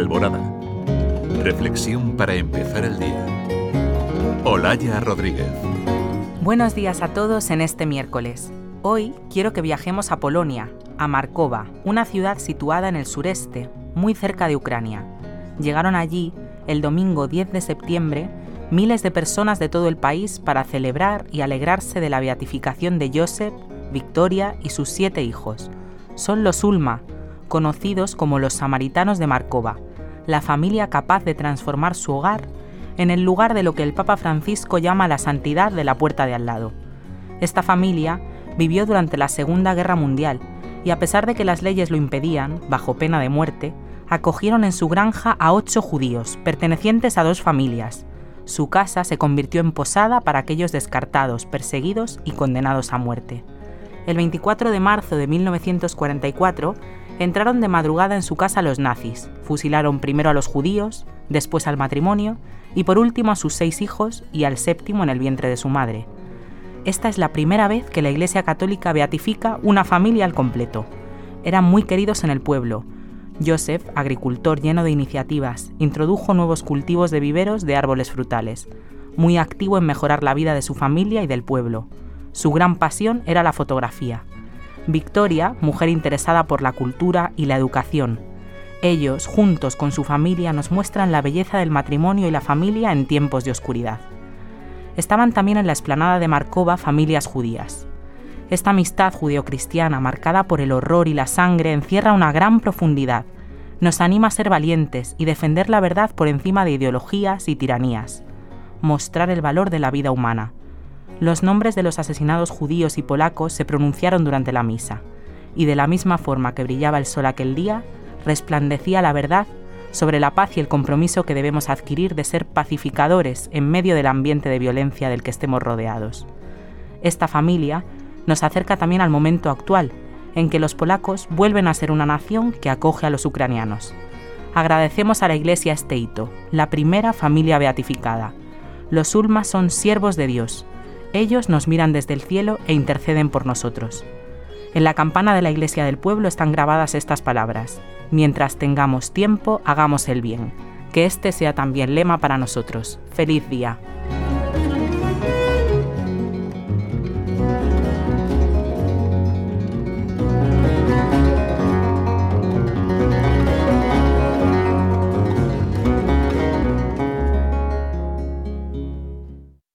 Alborada. Reflexión para empezar el día. Olaya Rodríguez. Buenos días a todos en este miércoles. Hoy quiero que viajemos a Polonia, a Markova, una ciudad situada en el sureste, muy cerca de Ucrania. Llegaron allí, el domingo 10 de septiembre, miles de personas de todo el país para celebrar y alegrarse de la beatificación de Joseph, Victoria y sus siete hijos. Son los Ulma, conocidos como los samaritanos de Markova, la familia capaz de transformar su hogar en el lugar de lo que el Papa Francisco llama la santidad de la puerta de al lado. Esta familia vivió durante la Segunda Guerra Mundial y a pesar de que las leyes lo impedían, bajo pena de muerte, acogieron en su granja a ocho judíos, pertenecientes a dos familias. Su casa se convirtió en posada para aquellos descartados, perseguidos y condenados a muerte. El 24 de marzo de 1944, entraron de madrugada en su casa los nazis, fusilaron primero a los judíos, después al matrimonio y por último a sus seis hijos y al séptimo en el vientre de su madre. Esta es la primera vez que la Iglesia Católica beatifica una familia al completo. Eran muy queridos en el pueblo. Joseph, agricultor lleno de iniciativas, introdujo nuevos cultivos de viveros de árboles frutales, muy activo en mejorar la vida de su familia y del pueblo. Su gran pasión era la fotografía. Victoria, mujer interesada por la cultura y la educación. Ellos, juntos con su familia, nos muestran la belleza del matrimonio y la familia en tiempos de oscuridad. Estaban también en la explanada de Markova familias judías. Esta amistad judeocristiana, marcada por el horror y la sangre, encierra una gran profundidad. Nos anima a ser valientes y defender la verdad por encima de ideologías y tiranías. Mostrar el valor de la vida humana los nombres de los asesinados judíos y polacos se pronunciaron durante la misa, y de la misma forma que brillaba el sol aquel día, resplandecía la verdad sobre la paz y el compromiso que debemos adquirir de ser pacificadores en medio del ambiente de violencia del que estemos rodeados. Esta familia nos acerca también al momento actual, en que los polacos vuelven a ser una nación que acoge a los ucranianos. Agradecemos a la Iglesia este hito, la primera familia beatificada. Los Ulmas son siervos de Dios, ellos nos miran desde el cielo e interceden por nosotros. En la campana de la iglesia del pueblo están grabadas estas palabras. Mientras tengamos tiempo, hagamos el bien. Que este sea también lema para nosotros. Feliz día.